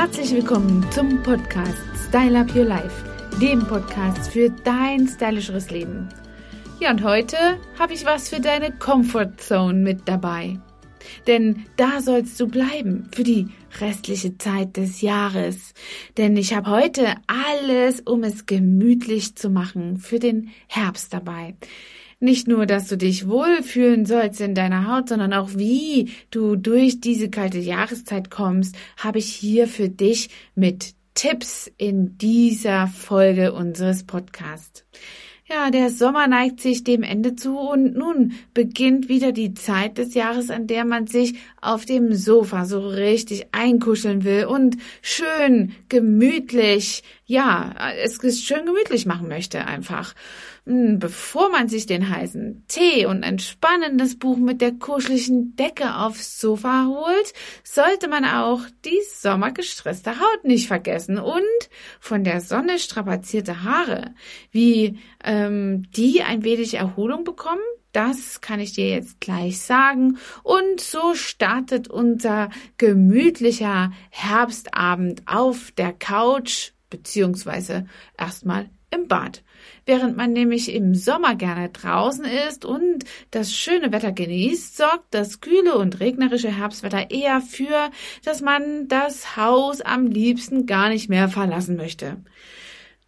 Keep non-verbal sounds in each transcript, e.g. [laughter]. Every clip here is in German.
Herzlich willkommen zum Podcast Style Up Your Life, dem Podcast für dein stylischeres Leben. Ja, und heute habe ich was für deine Comfort Zone mit dabei. Denn da sollst du bleiben für die restliche Zeit des Jahres. Denn ich habe heute alles, um es gemütlich zu machen, für den Herbst dabei. Nicht nur, dass du dich wohlfühlen sollst in deiner Haut, sondern auch wie du durch diese kalte Jahreszeit kommst, habe ich hier für dich mit Tipps in dieser Folge unseres Podcasts. Ja, der Sommer neigt sich dem Ende zu und nun beginnt wieder die Zeit des Jahres, an der man sich auf dem Sofa so richtig einkuscheln will und schön gemütlich, ja, es schön gemütlich machen möchte einfach. Hm, bevor man sich den heißen Tee und ein spannendes Buch mit der kuscheligen Decke aufs Sofa holt, sollte man auch die sommergestresste Haut nicht vergessen und von der Sonne strapazierte Haare. Wie ähm, die ein wenig Erholung bekommen, das kann ich dir jetzt gleich sagen. Und so startet unser gemütlicher Herbstabend auf der Couch beziehungsweise erstmal im Bad. Während man nämlich im Sommer gerne draußen ist und das schöne Wetter genießt, sorgt das kühle und regnerische Herbstwetter eher für, dass man das Haus am liebsten gar nicht mehr verlassen möchte.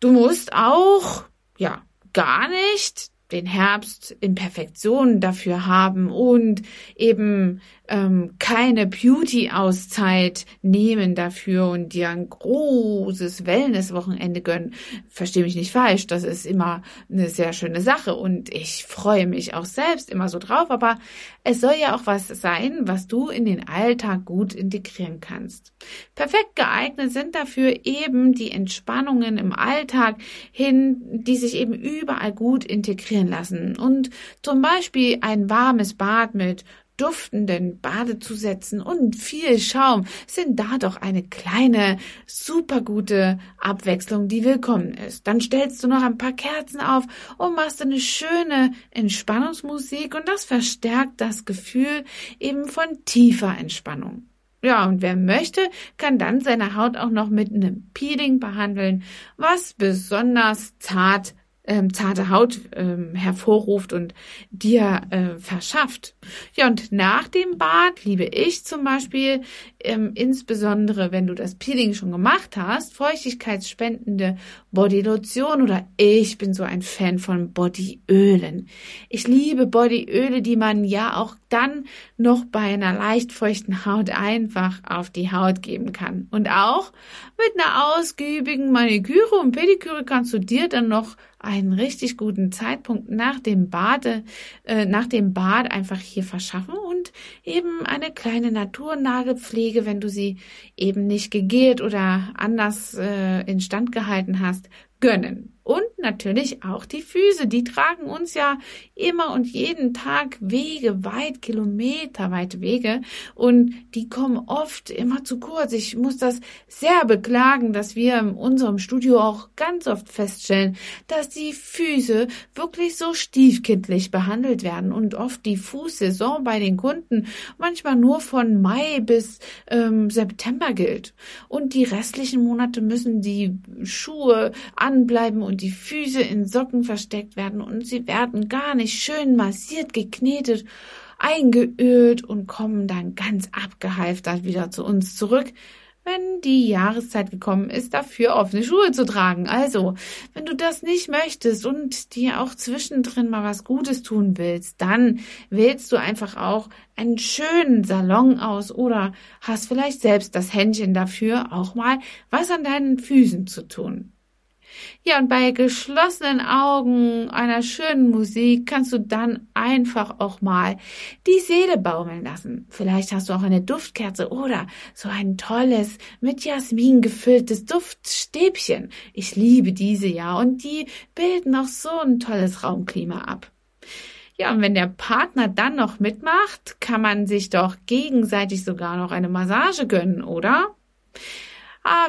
Du musst auch, ja, gar nicht den Herbst in Perfektion dafür haben und eben ähm, keine Beauty-Auszeit nehmen dafür und dir ein großes Wellness-Wochenende gönnen. Verstehe mich nicht falsch, das ist immer eine sehr schöne Sache und ich freue mich auch selbst immer so drauf, aber es soll ja auch was sein, was du in den Alltag gut integrieren kannst. Perfekt geeignet sind dafür eben die Entspannungen im Alltag hin, die sich eben überall gut integrieren lassen und zum Beispiel ein warmes Bad mit duftenden Badezusätzen und viel Schaum sind da doch eine kleine, supergute Abwechslung, die willkommen ist. Dann stellst du noch ein paar Kerzen auf und machst eine schöne Entspannungsmusik und das verstärkt das Gefühl eben von tiefer Entspannung. Ja, und wer möchte, kann dann seine Haut auch noch mit einem Peeling behandeln, was besonders zart ähm, zarte Haut ähm, hervorruft und dir äh, verschafft. Ja, und nach dem Bad liebe ich zum Beispiel, ähm, insbesondere wenn du das Peeling schon gemacht hast, feuchtigkeitsspendende Bodylotion oder ich bin so ein Fan von Bodyölen. Ich liebe Bodyöle, die man ja auch dann noch bei einer leicht feuchten Haut einfach auf die Haut geben kann. Und auch mit einer ausgiebigen Maniküre und Pediküre kannst du dir dann noch einen richtig guten Zeitpunkt nach dem Bade, äh, nach dem Bad einfach hier verschaffen und eben eine kleine Naturnagelpflege, wenn du sie eben nicht gegelt oder anders äh, instand gehalten hast, gönnen. Und natürlich auch die Füße, die tragen uns ja immer und jeden Tag Wege, weit, kilometerweite Wege und die kommen oft immer zu kurz. Ich muss das sehr beklagen, dass wir in unserem Studio auch ganz oft feststellen, dass die Füße wirklich so stiefkindlich behandelt werden und oft die Fußsaison bei den Kunden manchmal nur von Mai bis ähm, September gilt. Und die restlichen Monate müssen die Schuhe anbleiben und die Füße in Socken versteckt werden und sie werden gar nicht schön massiert, geknetet, eingeölt und kommen dann ganz abgehalftert wieder zu uns zurück, wenn die Jahreszeit gekommen ist, dafür offene Schuhe zu tragen. Also, wenn du das nicht möchtest und dir auch zwischendrin mal was Gutes tun willst, dann wählst du einfach auch einen schönen Salon aus oder hast vielleicht selbst das Händchen dafür, auch mal was an deinen Füßen zu tun. Ja, und bei geschlossenen Augen einer schönen Musik kannst du dann einfach auch mal die Seele baumeln lassen. Vielleicht hast du auch eine Duftkerze oder so ein tolles, mit Jasmin gefülltes Duftstäbchen. Ich liebe diese ja und die bilden auch so ein tolles Raumklima ab. Ja, und wenn der Partner dann noch mitmacht, kann man sich doch gegenseitig sogar noch eine Massage gönnen, oder?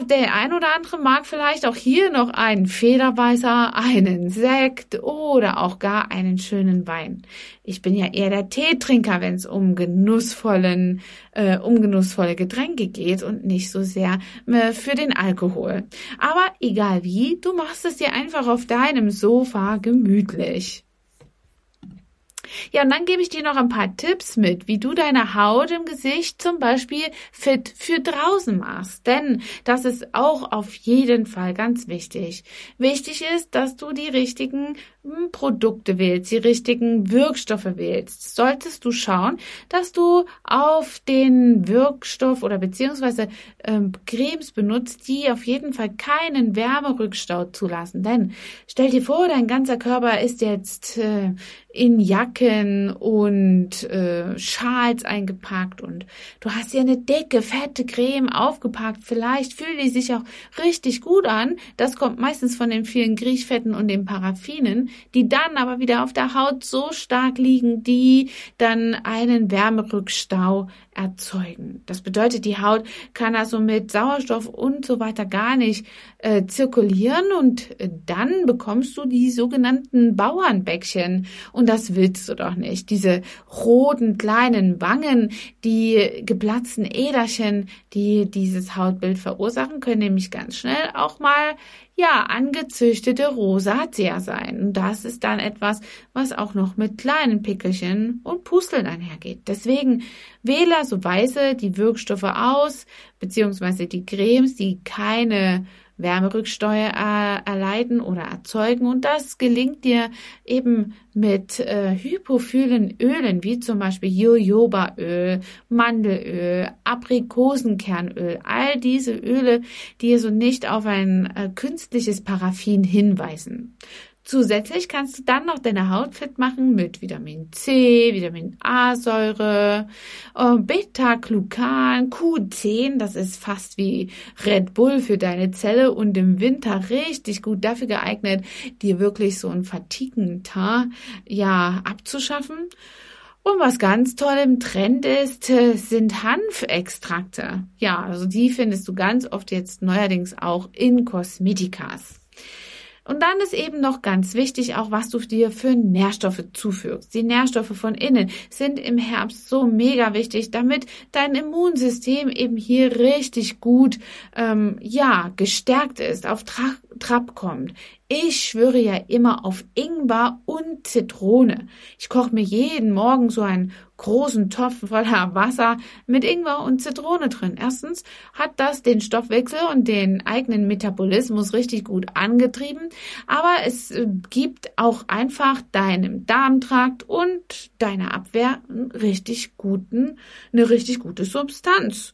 Der ein oder andere mag vielleicht auch hier noch einen Federweißer, einen Sekt oder auch gar einen schönen Wein. Ich bin ja eher der Teetrinker, wenn es um genussvollen, äh, um genussvolle Getränke geht und nicht so sehr äh, für den Alkohol. Aber egal wie, du machst es dir einfach auf deinem Sofa gemütlich. Ja, und dann gebe ich dir noch ein paar Tipps mit, wie du deine Haut im Gesicht zum Beispiel fit für draußen machst. Denn das ist auch auf jeden Fall ganz wichtig. Wichtig ist, dass du die richtigen Produkte wählst, die richtigen Wirkstoffe wählst. Solltest du schauen, dass du auf den Wirkstoff oder beziehungsweise ähm, Cremes benutzt, die auf jeden Fall keinen Wärmerückstau zulassen. Denn stell dir vor, dein ganzer Körper ist jetzt äh, in Jacken und äh, Schals eingepackt und du hast dir eine dicke, fette Creme aufgepackt. Vielleicht fühlt die sich auch richtig gut an. Das kommt meistens von den vielen Griechfetten und den Paraffinen, die dann aber wieder auf der Haut so stark liegen, die dann einen Wärmerückstau erzeugen. Das bedeutet, die Haut kann also mit Sauerstoff und so weiter gar nicht äh, zirkulieren und äh, dann bekommst du die sogenannten Bauernbäckchen und das willst du doch nicht. Diese roten kleinen Wangen, die geplatzten Äderchen, die dieses Hautbild verursachen, können nämlich ganz schnell auch mal ja, angezüchtete Rosatia sein. Und das ist dann etwas, was auch noch mit kleinen Pickelchen und Pusteln einhergeht. Deswegen wähle also weise die Wirkstoffe aus, beziehungsweise die Cremes, die keine Wärmerücksteuer erleiden oder erzeugen. Und das gelingt dir eben mit äh, hypophilen Ölen, wie zum Beispiel Jojobaöl, Mandelöl, Aprikosenkernöl. All diese Öle, die so nicht auf ein äh, künstliches Paraffin hinweisen. Zusätzlich kannst du dann noch deine Haut fit machen mit Vitamin C, Vitamin A-Säure, äh, Beta-Glucan, Q10, das ist fast wie Red Bull für deine Zelle und im Winter richtig gut dafür geeignet, dir wirklich so ein Fatigentar ja abzuschaffen. Und was ganz toll im Trend ist, äh, sind Hanfextrakte. Ja, also die findest du ganz oft jetzt neuerdings auch in Kosmetikas. Und dann ist eben noch ganz wichtig, auch was du dir für Nährstoffe zufügst. Die Nährstoffe von innen sind im Herbst so mega wichtig, damit dein Immunsystem eben hier richtig gut, ähm, ja, gestärkt ist, auf Tra Trab kommt. Ich schwöre ja immer auf Ingwer und Zitrone. Ich koche mir jeden Morgen so einen großen Topf voller Wasser mit Ingwer und Zitrone drin. Erstens hat das den Stoffwechsel und den eigenen Metabolismus richtig gut angetrieben, aber es äh, gibt auch einfach deinem Darmtrakt und deiner Abwehr einen richtig guten, eine richtig gute Substanz.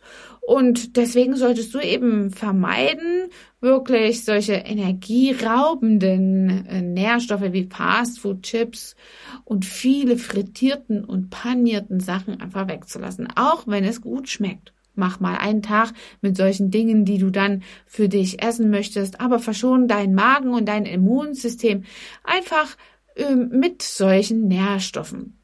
Und deswegen solltest du eben vermeiden, wirklich solche energieraubenden äh, Nährstoffe wie Fastfood, Chips und viele frittierten und panierten Sachen einfach wegzulassen, auch wenn es gut schmeckt. Mach mal einen Tag mit solchen Dingen, die du dann für dich essen möchtest, aber verschon deinen Magen und dein Immunsystem einfach äh, mit solchen Nährstoffen.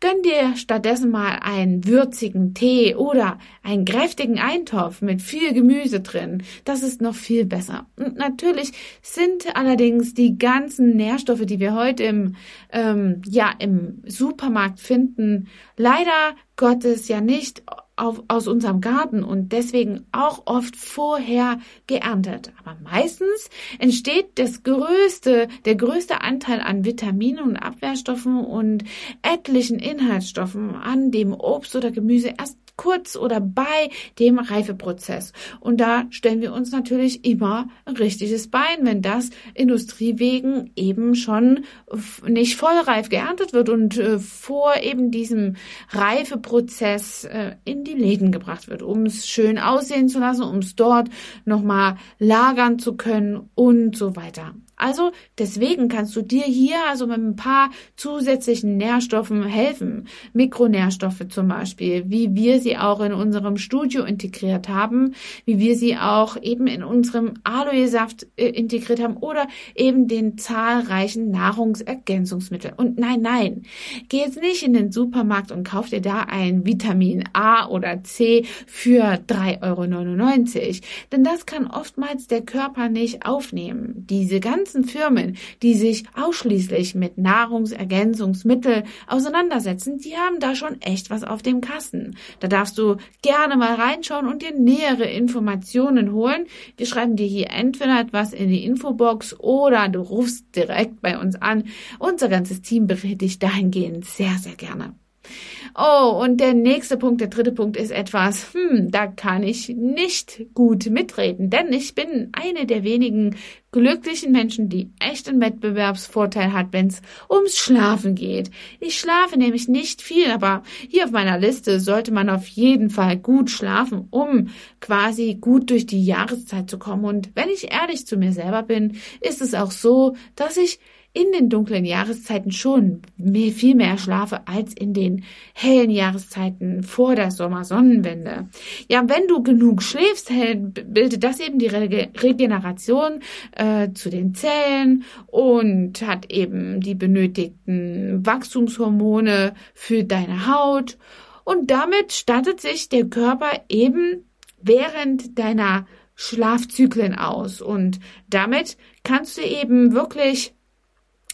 Gönn dir stattdessen mal einen würzigen Tee oder einen kräftigen Eintopf mit viel Gemüse drin. Das ist noch viel besser. Und natürlich sind allerdings die ganzen Nährstoffe, die wir heute im, ähm, ja, im Supermarkt finden, leider Gottes ja nicht auf, aus unserem Garten und deswegen auch oft vorher geerntet. Aber meistens entsteht das größte, der größte Anteil an Vitaminen und Abwehrstoffen und etlichen Inhaltsstoffen an dem Obst oder Gemüse erst kurz oder bei dem Reifeprozess. Und da stellen wir uns natürlich immer ein richtiges Bein, wenn das Industriewegen eben schon nicht vollreif geerntet wird und äh, vor eben diesem Reifeprozess äh, in die Läden gebracht wird, um es schön aussehen zu lassen, um es dort nochmal lagern zu können und so weiter. Also deswegen kannst du dir hier also mit ein paar zusätzlichen Nährstoffen helfen. Mikronährstoffe zum Beispiel, wie wir sie auch in unserem Studio integriert haben, wie wir sie auch eben in unserem Aloe-Saft äh, integriert haben oder eben den zahlreichen Nahrungsergänzungsmitteln. Und nein, nein, geh jetzt nicht in den Supermarkt und kauf dir da ein Vitamin A oder C für 3,99 Euro. Denn das kann oftmals der Körper nicht aufnehmen. Diese ganzen Firmen, die sich ausschließlich mit Nahrungsergänzungsmitteln auseinandersetzen, die haben da schon echt was auf dem Kasten. Da darfst du gerne mal reinschauen und dir nähere Informationen holen. Wir schreiben dir hier entweder etwas in die Infobox oder du rufst direkt bei uns an. Unser ganzes Team berät dich dahingehend sehr, sehr gerne. Oh, und der nächste Punkt, der dritte Punkt ist etwas, hm, da kann ich nicht gut mitreden, denn ich bin eine der wenigen glücklichen Menschen, die echten Wettbewerbsvorteil hat, wenn es ums Schlafen geht. Ich schlafe nämlich nicht viel, aber hier auf meiner Liste sollte man auf jeden Fall gut schlafen, um quasi gut durch die Jahreszeit zu kommen. Und wenn ich ehrlich zu mir selber bin, ist es auch so, dass ich in den dunklen Jahreszeiten schon mehr, viel mehr schlafe als in den hellen Jahreszeiten vor der Sommersonnenwende. Ja, wenn du genug schläfst, bildet das eben die Regeneration äh, zu den Zellen und hat eben die benötigten Wachstumshormone für deine Haut. Und damit stattet sich der Körper eben während deiner Schlafzyklen aus. Und damit kannst du eben wirklich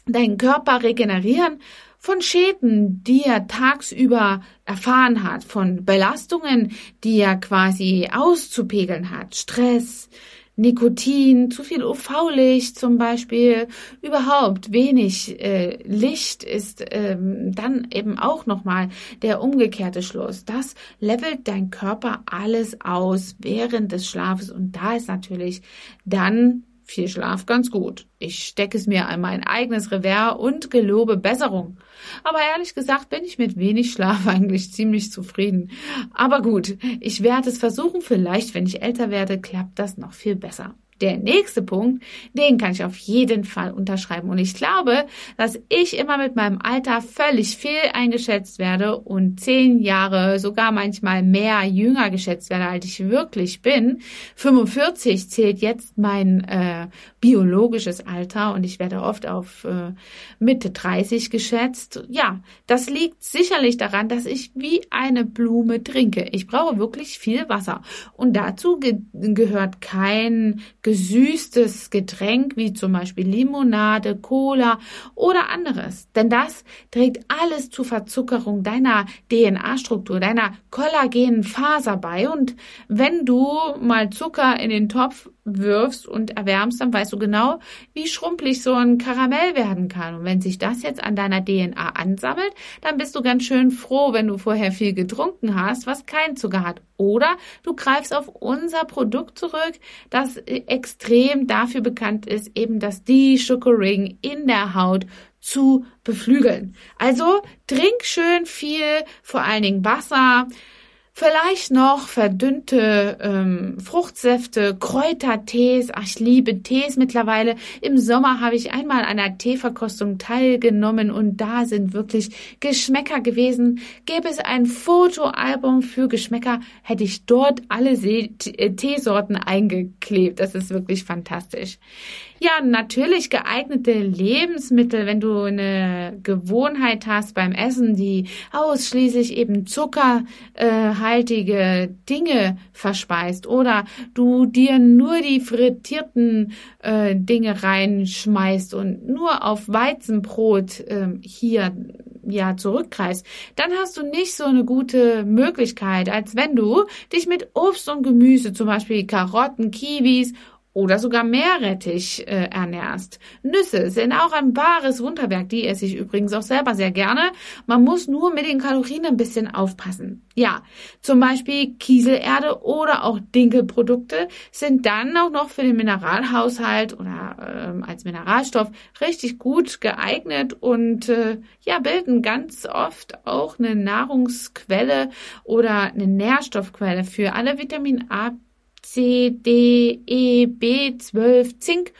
deinen Körper regenerieren von Schäden, die er tagsüber erfahren hat, von Belastungen, die er quasi auszupegeln hat, Stress, Nikotin, zu viel UV-Licht zum Beispiel, überhaupt wenig äh, Licht ist ähm, dann eben auch nochmal der umgekehrte Schluss. Das levelt dein Körper alles aus während des Schlafes und da ist natürlich dann viel Schlaf ganz gut. Ich stecke es mir an mein eigenes Revers und gelobe Besserung. Aber ehrlich gesagt bin ich mit wenig Schlaf [laughs] eigentlich ziemlich zufrieden. Aber gut, ich werde es versuchen. Vielleicht, wenn ich älter werde, klappt das noch viel besser. Der nächste Punkt, den kann ich auf jeden Fall unterschreiben. Und ich glaube, dass ich immer mit meinem Alter völlig fehl eingeschätzt werde und zehn Jahre, sogar manchmal mehr jünger geschätzt werde, als ich wirklich bin. 45 zählt jetzt mein äh, biologisches Alter und ich werde oft auf äh, Mitte 30 geschätzt. Ja, das liegt sicherlich daran, dass ich wie eine Blume trinke. Ich brauche wirklich viel Wasser. Und dazu ge gehört kein gesüßtes Getränk wie zum Beispiel Limonade, Cola oder anderes. Denn das trägt alles zur Verzuckerung deiner DNA-Struktur, deiner kollagenen Faser bei. Und wenn du mal Zucker in den Topf wirfst und erwärmst, dann weißt du genau, wie schrumpelig so ein Karamell werden kann. Und wenn sich das jetzt an deiner DNA ansammelt, dann bist du ganz schön froh, wenn du vorher viel getrunken hast, was keinen Zucker hat. Oder du greifst auf unser Produkt zurück, das extrem dafür bekannt ist, eben das De-Sugaring in der Haut zu beflügeln. Also trink schön viel, vor allen Dingen Wasser, Vielleicht noch verdünnte ähm, Fruchtsäfte, Kräutertees. Ach, ich liebe Tees mittlerweile. Im Sommer habe ich einmal an einer Teeverkostung teilgenommen und da sind wirklich Geschmäcker gewesen. Gäbe es ein Fotoalbum für Geschmäcker, hätte ich dort alle äh, Teesorten eingeklebt. Das ist wirklich fantastisch. Ja, natürlich geeignete Lebensmittel, wenn du eine Gewohnheit hast beim Essen, die ausschließlich eben zuckerhaltige Dinge verspeist oder du dir nur die frittierten äh, Dinge reinschmeißt und nur auf Weizenbrot äh, hier ja zurückgreifst, dann hast du nicht so eine gute Möglichkeit, als wenn du dich mit Obst und Gemüse, zum Beispiel Karotten, Kiwis oder sogar Meerrettich äh, ernährst. Nüsse sind auch ein wahres Wunderwerk, die esse ich übrigens auch selber sehr gerne. Man muss nur mit den Kalorien ein bisschen aufpassen. Ja, zum Beispiel Kieselerde oder auch Dinkelprodukte sind dann auch noch für den Mineralhaushalt oder ähm, als Mineralstoff richtig gut geeignet und äh, ja, bilden ganz oft auch eine Nahrungsquelle oder eine Nährstoffquelle für alle Vitamin A C, D, E, B12, Zink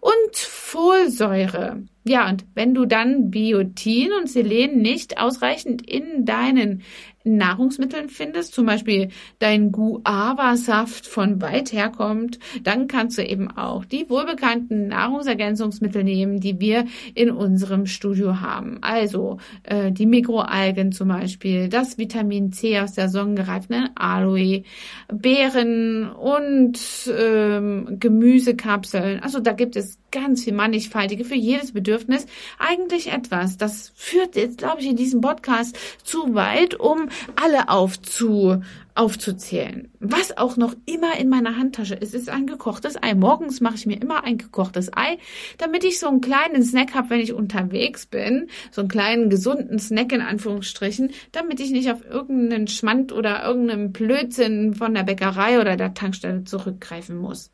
und Folsäure. Ja, und wenn du dann Biotin und Selen nicht ausreichend in deinen Nahrungsmitteln findest, zum Beispiel dein Guava-Saft von weit herkommt, dann kannst du eben auch die wohlbekannten Nahrungsergänzungsmittel nehmen, die wir in unserem Studio haben. Also äh, die Mikroalgen zum Beispiel, das Vitamin C aus der sonnengereiften Aloe, Beeren und ähm, Gemüsekapseln. Also da gibt es ganz viel mannigfaltige für jedes Bedürfnis. Eigentlich etwas, das führt jetzt, glaube ich, in diesem Podcast zu weit, um alle aufzu, aufzuzählen. Was auch noch immer in meiner Handtasche ist, ist ein gekochtes Ei. Morgens mache ich mir immer ein gekochtes Ei, damit ich so einen kleinen Snack habe, wenn ich unterwegs bin. So einen kleinen gesunden Snack in Anführungsstrichen, damit ich nicht auf irgendeinen Schmand oder irgendeinen Blödsinn von der Bäckerei oder der Tankstelle zurückgreifen muss.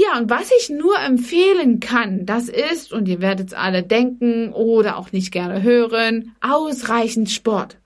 Ja, und was ich nur empfehlen kann, das ist, und ihr werdet es alle denken oder auch nicht gerne hören, ausreichend Sport.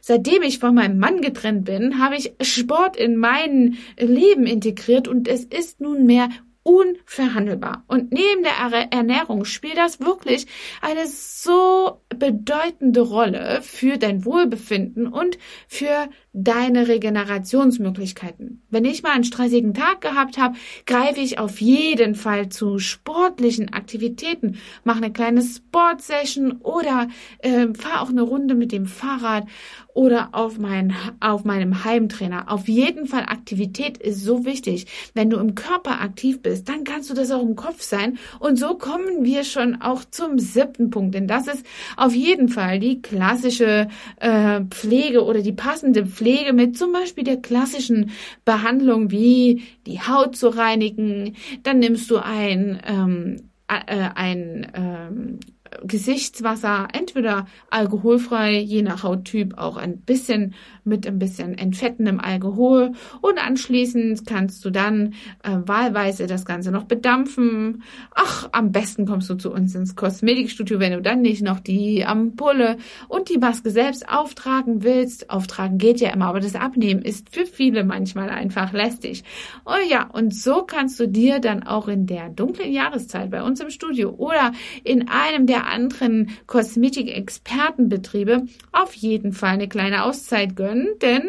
Seitdem ich von meinem Mann getrennt bin, habe ich Sport in mein Leben integriert und es ist nunmehr unverhandelbar. Und neben der Ernährung spielt das wirklich eine so bedeutende Rolle für dein Wohlbefinden und für deine Regenerationsmöglichkeiten. Wenn ich mal einen stressigen Tag gehabt habe, greife ich auf jeden Fall zu sportlichen Aktivitäten, mache eine kleine Sportsession oder äh, fahre auch eine Runde mit dem Fahrrad oder auf, mein, auf meinem Heimtrainer. Auf jeden Fall Aktivität ist so wichtig. Wenn du im Körper aktiv bist, dann kannst du das auch im Kopf sein. Und so kommen wir schon auch zum siebten Punkt, denn das ist auf jeden Fall die klassische äh, Pflege oder die passende Pflege Pflege mit zum Beispiel der klassischen Behandlung wie die Haut zu reinigen. Dann nimmst du ein, ähm, äh, ein ähm, Gesichtswasser, entweder alkoholfrei, je nach Hauttyp auch ein bisschen mit ein bisschen entfettendem Alkohol und anschließend kannst du dann äh, wahlweise das Ganze noch bedampfen. Ach, am besten kommst du zu uns ins Kosmetikstudio, wenn du dann nicht noch die Ampulle und die Maske selbst auftragen willst. Auftragen geht ja immer, aber das Abnehmen ist für viele manchmal einfach lästig. Oh ja, und so kannst du dir dann auch in der dunklen Jahreszeit bei uns im Studio oder in einem der anderen Kosmetik-Expertenbetriebe auf jeden Fall eine kleine Auszeit gönnen, denn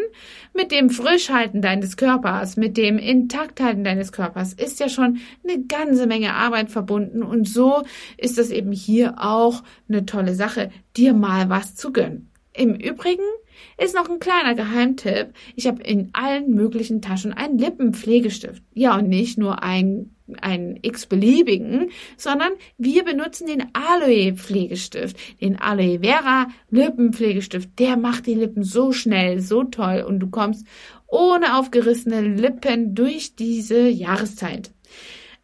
mit dem Frischhalten deines Körpers, mit dem Intakthalten deines Körpers ist ja schon eine ganze Menge Arbeit verbunden und so ist es eben hier auch eine tolle Sache, dir mal was zu gönnen. Im Übrigen ist noch ein kleiner Geheimtipp. Ich habe in allen möglichen Taschen einen Lippenpflegestift. Ja, und nicht nur ein einen x-beliebigen, sondern wir benutzen den Aloe Pflegestift, den Aloe Vera Lippenpflegestift. Der macht die Lippen so schnell, so toll und du kommst ohne aufgerissene Lippen durch diese Jahreszeit.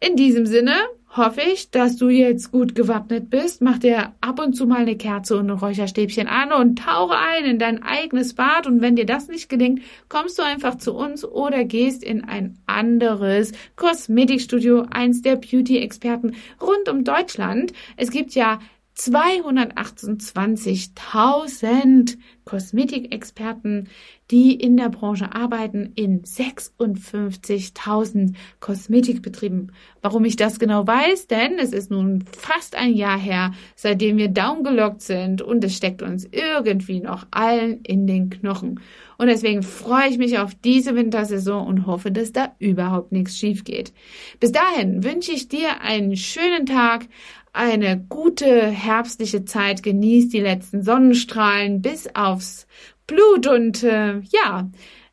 In diesem Sinne hoffe ich, dass du jetzt gut gewappnet bist. Mach dir ab und zu mal eine Kerze und ein Räucherstäbchen an und tauche ein in dein eigenes Bad. Und wenn dir das nicht gelingt, kommst du einfach zu uns oder gehst in ein anderes Kosmetikstudio, eins der Beauty-Experten rund um Deutschland. Es gibt ja 228.000 Kosmetikexperten, die in der Branche arbeiten, in 56.000 Kosmetikbetrieben. Warum ich das genau weiß? Denn es ist nun fast ein Jahr her, seitdem wir downgelockt sind und es steckt uns irgendwie noch allen in den Knochen. Und deswegen freue ich mich auf diese Wintersaison und hoffe, dass da überhaupt nichts schief geht. Bis dahin wünsche ich dir einen schönen Tag, eine gute herbstliche Zeit, genieß die letzten Sonnenstrahlen bis aufs Blut und äh, ja,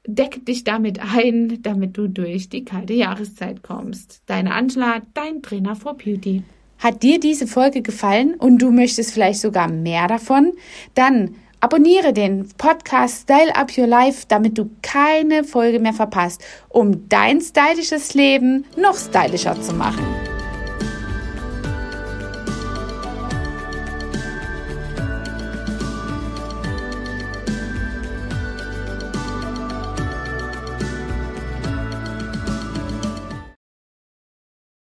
deck dich damit ein, damit du durch die kalte Jahreszeit kommst. Deine Angela, dein Trainer for Beauty. Hat dir diese Folge gefallen und du möchtest vielleicht sogar mehr davon? Dann abonniere den Podcast Style Up Your Life, damit du keine Folge mehr verpasst, um dein stylisches Leben noch stylischer zu machen.